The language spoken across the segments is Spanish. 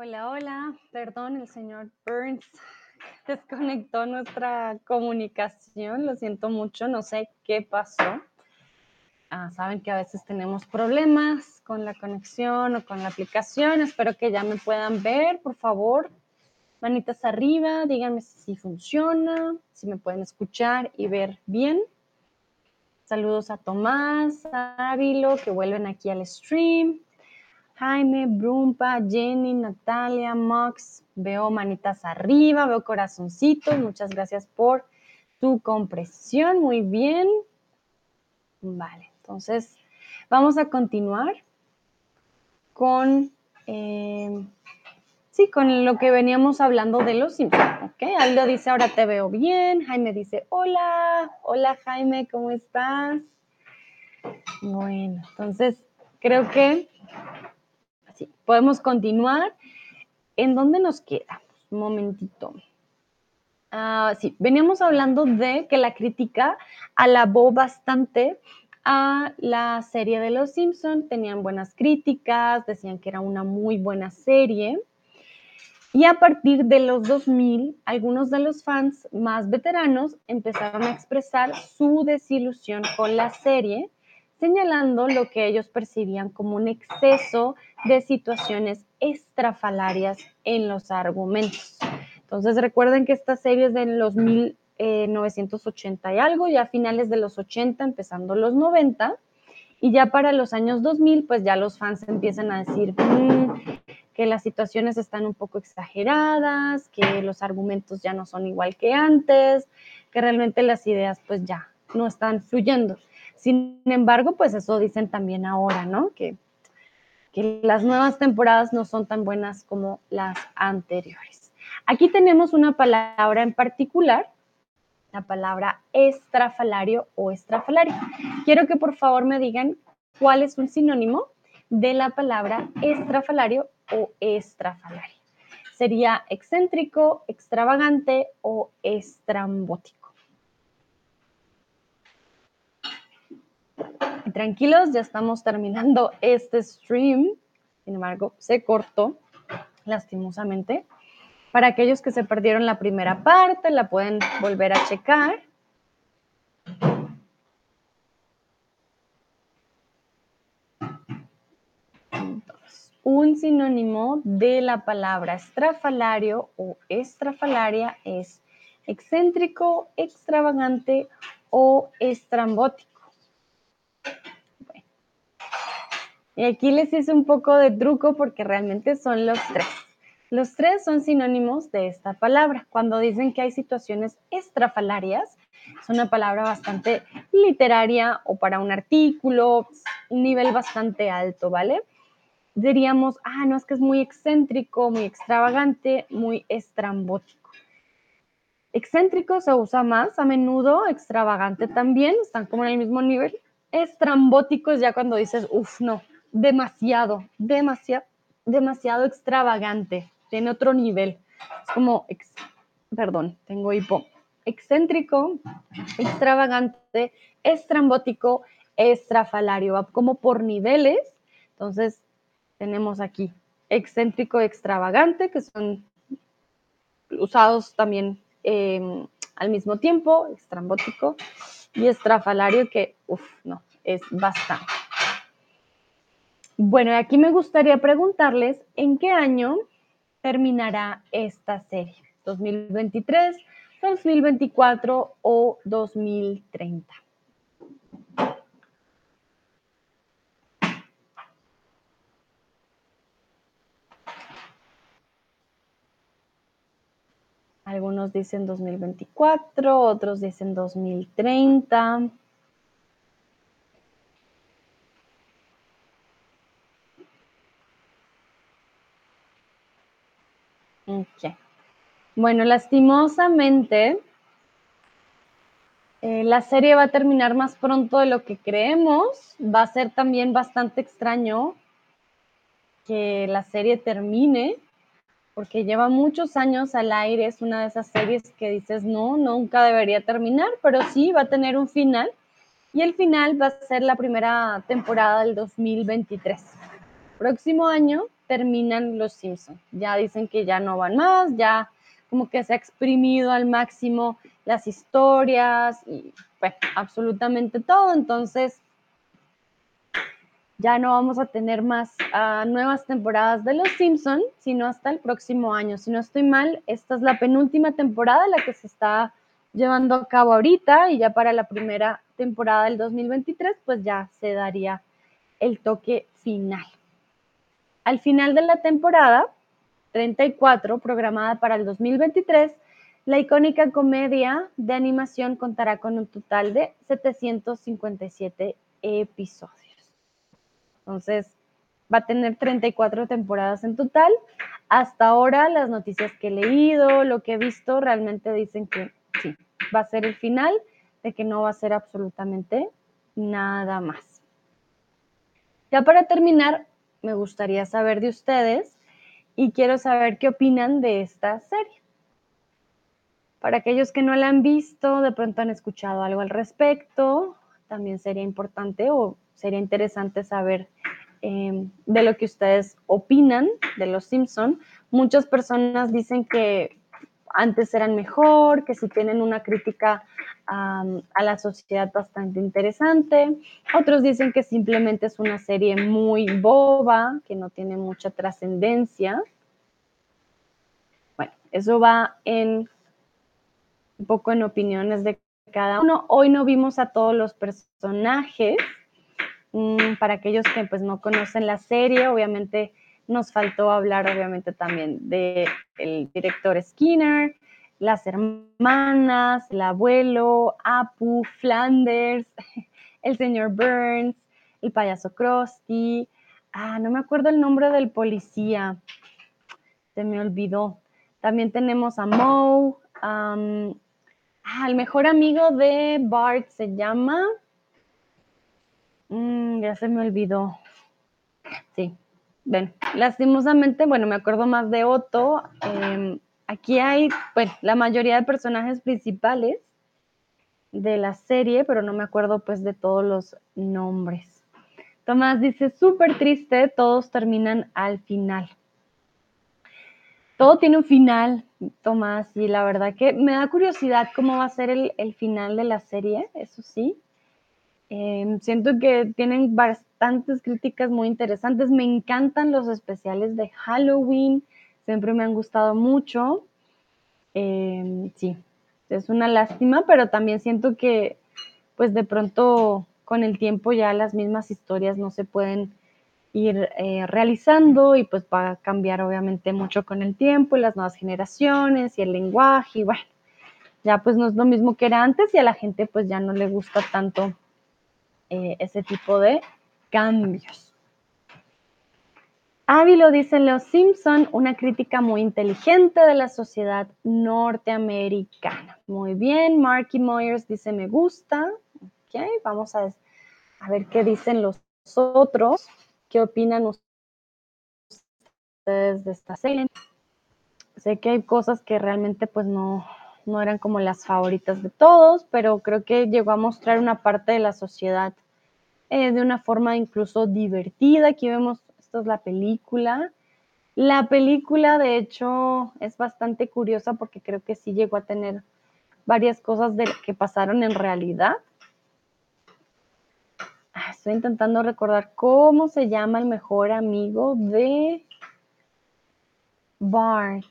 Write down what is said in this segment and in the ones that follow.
Hola, hola. Perdón, el señor Burns desconectó nuestra comunicación. Lo siento mucho, no sé qué pasó. Ah, saben que a veces tenemos problemas con la conexión o con la aplicación. Espero que ya me puedan ver, por favor. Manitas arriba, díganme si funciona, si me pueden escuchar y ver bien. Saludos a Tomás, a Ávilo, que vuelven aquí al stream. Jaime, Brumpa, Jenny, Natalia, Max. Veo manitas arriba, veo corazoncitos. Muchas gracias por tu compresión. Muy bien. Vale, entonces vamos a continuar con, eh, sí, con lo que veníamos hablando de los Simpsons. ¿ok? Aldo dice, ahora te veo bien. Jaime dice, hola, hola Jaime, ¿cómo estás? Bueno, entonces creo que sí, podemos continuar. ¿En dónde nos quedamos? Un momentito. Ah, sí, veníamos hablando de que la crítica alabó bastante a la serie de Los Simpson, tenían buenas críticas, decían que era una muy buena serie. Y a partir de los 2000, algunos de los fans más veteranos empezaron a expresar su desilusión con la serie, señalando lo que ellos percibían como un exceso de situaciones estrafalarias en los argumentos. Entonces recuerden que esta serie es de los 1980 y algo, ya a finales de los 80, empezando los 90, y ya para los años 2000, pues ya los fans empiezan a decir mm, que las situaciones están un poco exageradas, que los argumentos ya no son igual que antes, que realmente las ideas pues ya no están fluyendo. Sin embargo, pues eso dicen también ahora, ¿no? Que, que las nuevas temporadas no son tan buenas como las anteriores. Aquí tenemos una palabra en particular, la palabra estrafalario o estrafalario. Quiero que por favor me digan cuál es un sinónimo de la palabra estrafalario o estrafalario. Sería excéntrico, extravagante o estrambótico. Tranquilos, ya estamos terminando este stream. Sin embargo, se cortó lastimosamente. Para aquellos que se perdieron la primera parte, la pueden volver a checar. un sinónimo de la palabra estrafalario o estrafalaria es excéntrico, extravagante o estrambótico. Y aquí les hice un poco de truco porque realmente son los tres. Los tres son sinónimos de esta palabra. Cuando dicen que hay situaciones estrafalarias, es una palabra bastante literaria o para un artículo, un nivel bastante alto, ¿vale? Diríamos, ah, no, es que es muy excéntrico, muy extravagante, muy estrambótico. Excéntrico se usa más a menudo, extravagante también, están como en el mismo nivel. Estrambótico es ya cuando dices, uff, no, demasiado, demasiado, demasiado extravagante tiene otro nivel. Es como, perdón, tengo hipo. Excéntrico, extravagante, estrambótico, estrafalario, va como por niveles. Entonces, tenemos aquí excéntrico, extravagante, que son usados también em, al mismo tiempo, estrambótico y estrafalario, que, uff, no, es bastante. Bueno, aquí me gustaría preguntarles en qué año terminará esta serie? ¿2023, 2024 o 2030? Algunos dicen 2024, otros dicen 2030. Bueno, lastimosamente, eh, la serie va a terminar más pronto de lo que creemos. Va a ser también bastante extraño que la serie termine, porque lleva muchos años al aire. Es una de esas series que dices, no, nunca debería terminar, pero sí va a tener un final. Y el final va a ser la primera temporada del 2023. Próximo año terminan los Simpsons. Ya dicen que ya no van más, ya como que se ha exprimido al máximo las historias y pues absolutamente todo. Entonces, ya no vamos a tener más ah, nuevas temporadas de Los Simpson, sino hasta el próximo año. Si no estoy mal, esta es la penúltima temporada, la que se está llevando a cabo ahorita y ya para la primera temporada del 2023, pues ya se daría el toque final. Al final de la temporada 34, programada para el 2023, la icónica comedia de animación contará con un total de 757 episodios. Entonces, va a tener 34 temporadas en total. Hasta ahora, las noticias que he leído, lo que he visto, realmente dicen que sí, va a ser el final, de que no va a ser absolutamente nada más. Ya para terminar, me gustaría saber de ustedes y quiero saber qué opinan de esta serie. Para aquellos que no la han visto, de pronto han escuchado algo al respecto, también sería importante o sería interesante saber em, de lo que ustedes opinan de los Simpson. Muchas personas dicen que antes eran mejor, que si tienen una crítica a la sociedad bastante interesante. Otros dicen que simplemente es una serie muy boba, que no tiene mucha trascendencia. Bueno, eso va en un poco en opiniones de cada uno. Hoy no vimos a todos los personajes. Mm, para aquellos que pues no conocen la serie, obviamente nos faltó hablar obviamente también del director Skinner, las hermanas, el abuelo, Apu, Flanders, el señor Burns, el payaso Krusty. Ah, no me acuerdo el nombre del policía. Se me olvidó. También tenemos a Moe. ah, el mejor amigo de Bart se llama. Mm, ya se me olvidó. Sí, ven, lastimosamente, bueno, me acuerdo más de Otto. Em, aquí hay, la mayoría de personajes principales de la serie, pero no me acuerdo, pues, de todos los nombres. Tomás dice, súper triste, todos terminan al final. Todo tiene un final, Tomás, y la verdad que me da curiosidad cómo va a ser el, el final de la serie, eso sí. Em, siento que tienen bastantes críticas muy interesantes. Me encantan los especiales de Halloween, siempre me han gustado mucho. Em, sí, es una lástima, pero también siento que pues de pronto con el tiempo ya las mismas historias no se pueden ir eh, realizando y pues va a cambiar obviamente mucho con el tiempo y las nuevas generaciones y el lenguaje y bueno, ya pues no es lo mismo que era antes y a la gente pues ya no le gusta tanto eh, ese tipo de cambios. Ávilo dice Los Simpson, una crítica muy inteligente de la sociedad norteamericana. Muy bien, Marky Moyers dice me gusta. Ok, vamos a, a ver qué dicen los otros. ¿Qué opinan ustedes de esta serie? Sé que hay cosas que realmente pues no, no eran como las favoritas de todos, pero creo que llegó a mostrar una parte de la sociedad eh, de una forma incluso divertida. Aquí vemos, es la película. La película, de hecho, es bastante curiosa porque creo que sí llegó a tener varias cosas de que pasaron en realidad. Ah, estoy intentando recordar cómo se llama el mejor amigo de Bart.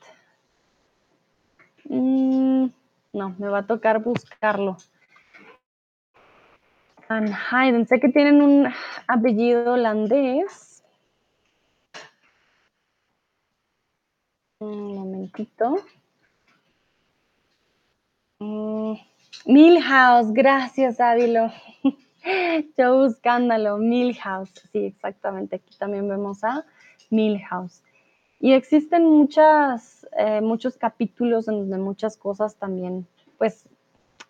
Mm, no, me va a tocar buscarlo. Van Hayden, sé que tienen un apellido holandés. Un momentito. Mm, Milhouse, gracias Ávilo. Yo buscándolo, Milhouse. Sí, exactamente. Aquí también vemos a Milhouse. Y existen muchas, eh, muchos capítulos en donde muchas cosas también, pues,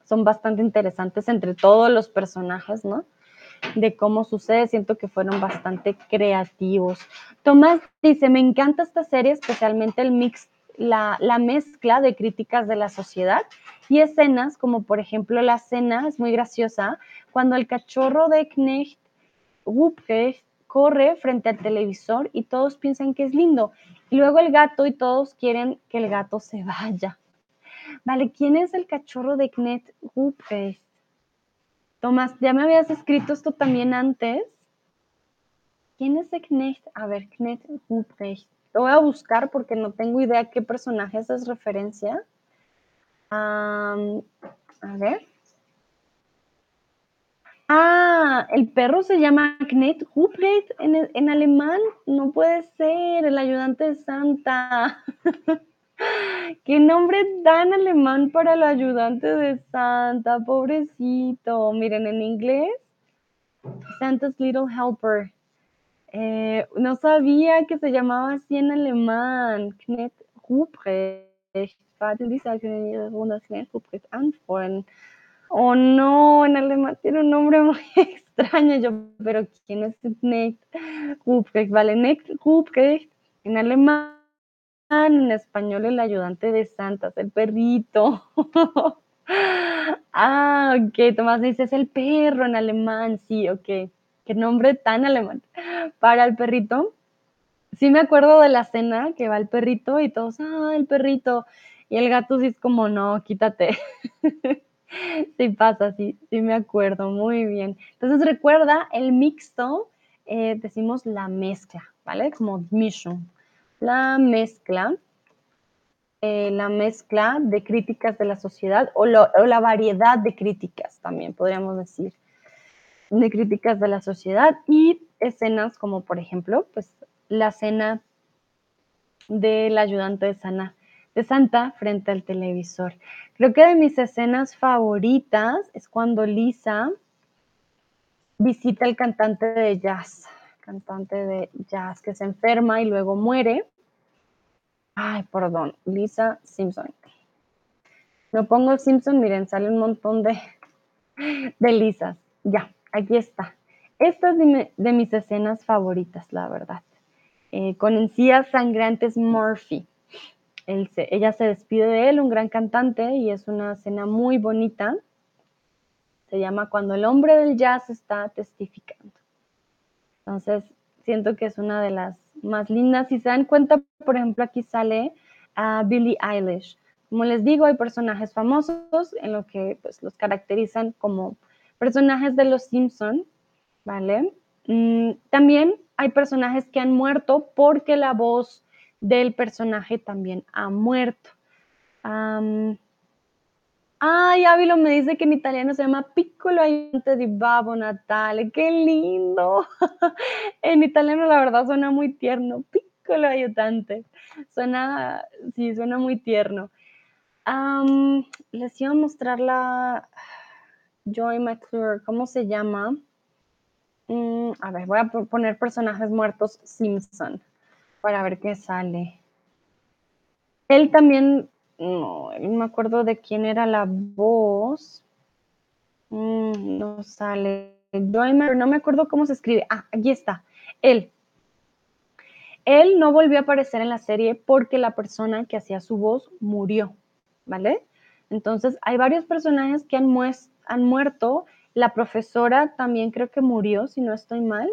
son bastante interesantes entre todos los personajes, ¿no? De cómo sucede, siento que fueron bastante creativos. Tomás dice, me encanta esta serie, especialmente el mix, la, la mezcla de críticas de la sociedad y escenas, como por ejemplo la escena, es muy graciosa, cuando el cachorro de Knecht, Wupke, corre frente al televisor y todos piensan que es lindo. Y luego el gato y todos quieren que el gato se vaya. Vale, ¿quién es el cachorro de Knet Ruprecht? Tomás, ¿ya me habías escrito esto también antes? ¿Quién es de Knecht? A ver, Knecht Ruprecht. Lo voy a buscar porque no tengo idea qué personaje es referencia. a ver. Ah, el perro se llama Knet Ruprecht en, en alemán. No puede ser, el ayudante de Santa. Qué nombre tan alemán para el ayudante de Santa, pobrecito. Miren, en inglés, Santa's Little Helper. Eh, no sabía que se llamaba así en alemán. Knet Ruprecht. Oh no, en alemán tiene un nombre muy extraño. Yo, pero ¿quién es Knet Ruprecht? Vale, Knet Ruprecht en alemán en español el ayudante de Santas, el perrito. ah, ok, Tomás dice, es el perro en alemán, sí, ok. Qué nombre tan alemán. Para el perrito, sí me acuerdo de la cena que va el perrito y todos, ah, el perrito. Y el gato sí es como, no, quítate. sí pasa, sí, sí me acuerdo, muy bien. Entonces recuerda, el mixto, eh, decimos la mezcla, ¿vale? Como mission la mezcla, eh, la mezcla de críticas de la sociedad o, la variedad de críticas también, podríamos decir, de críticas de la sociedad y escenas como por ejemplo, pues la cena del ayudante de, de Santa frente al televisor. Creo que de mis escenas favoritas es cuando Lisa visita al cantante de jazz cantante de jazz que se enferma y luego muere. Ay, perdón, Lisa Simpson. No pongo Simpson, miren, sale un montón de, de Lisas. Ya, aquí está. Esta es de, mis escenas favoritas, la verdad. Eh, con encías sangrantes Murphy. ella se despide de él, un gran cantante, y es una escena muy bonita. Se llama Cuando el hombre del jazz está testificando. Entonces, siento que es una de las más lindas. Si se dan cuenta, por ejemplo, aquí sale a Billie Eilish. Como les digo, hay personajes famosos en lo que pues, los caracterizan como personajes de los Simpson, ¿vale? Mm, también hay personajes que han muerto porque la voz del personaje también ha muerto. Ay, Ávilo me dice que en italiano se llama piccolo aiutante di Babbo Natale. ¡Qué lindo! en italiano la verdad suena muy tierno. Piccolo aiutante. Suena, sí, suena muy tierno. les iba a mostrar la Joy McClure. ¿Cómo se llama? Mm, a ver, voy a poner personajes muertos Simpson para ver qué sale. Él también no, no me acuerdo de quién era la voz. Mm, no sale. no me acuerdo cómo se escribe. Ah, aquí está. Él. Él no volvió a aparecer en la serie porque la persona que hacía su voz murió, ¿vale? Entonces, hay varios personajes que han, han muerto. La profesora también creo que murió, si no estoy mal,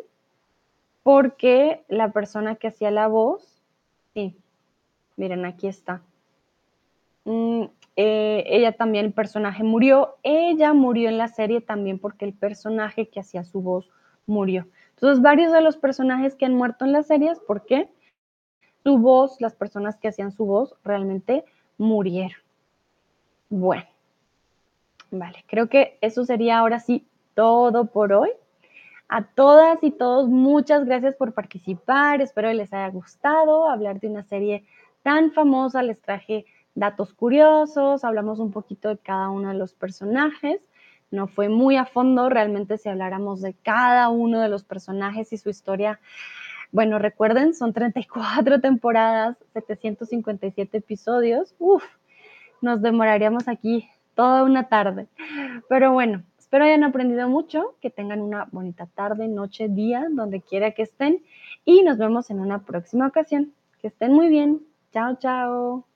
porque la persona que hacía la voz, sí, miren, aquí está. Mm, eh, ella también, el personaje murió. Ella murió en la serie también porque el personaje que hacía su voz murió. Entonces, varios de los personajes que han muerto en las series, ¿por qué? Su voz, las personas que hacían su voz, realmente murieron. Bueno, vale, creo que eso sería ahora sí todo por hoy. A todas y todos, muchas gracias por participar. Espero que les haya gustado hablar de una serie tan famosa. Les traje datos curiosos, hablamos un poquito de cada uno de los personajes. No fue muy a fondo, realmente si habláramos de cada uno de los personajes y su historia, bueno, recuerden, son 34 temporadas, 757 episodios. Uf, nos demoraríamos aquí toda una tarde. Pero bueno, espero hayan aprendido mucho, que tengan una bonita tarde, noche, día, donde quiera que estén. Y nos vemos en una próxima ocasión. Que estén muy bien. Chao, chao.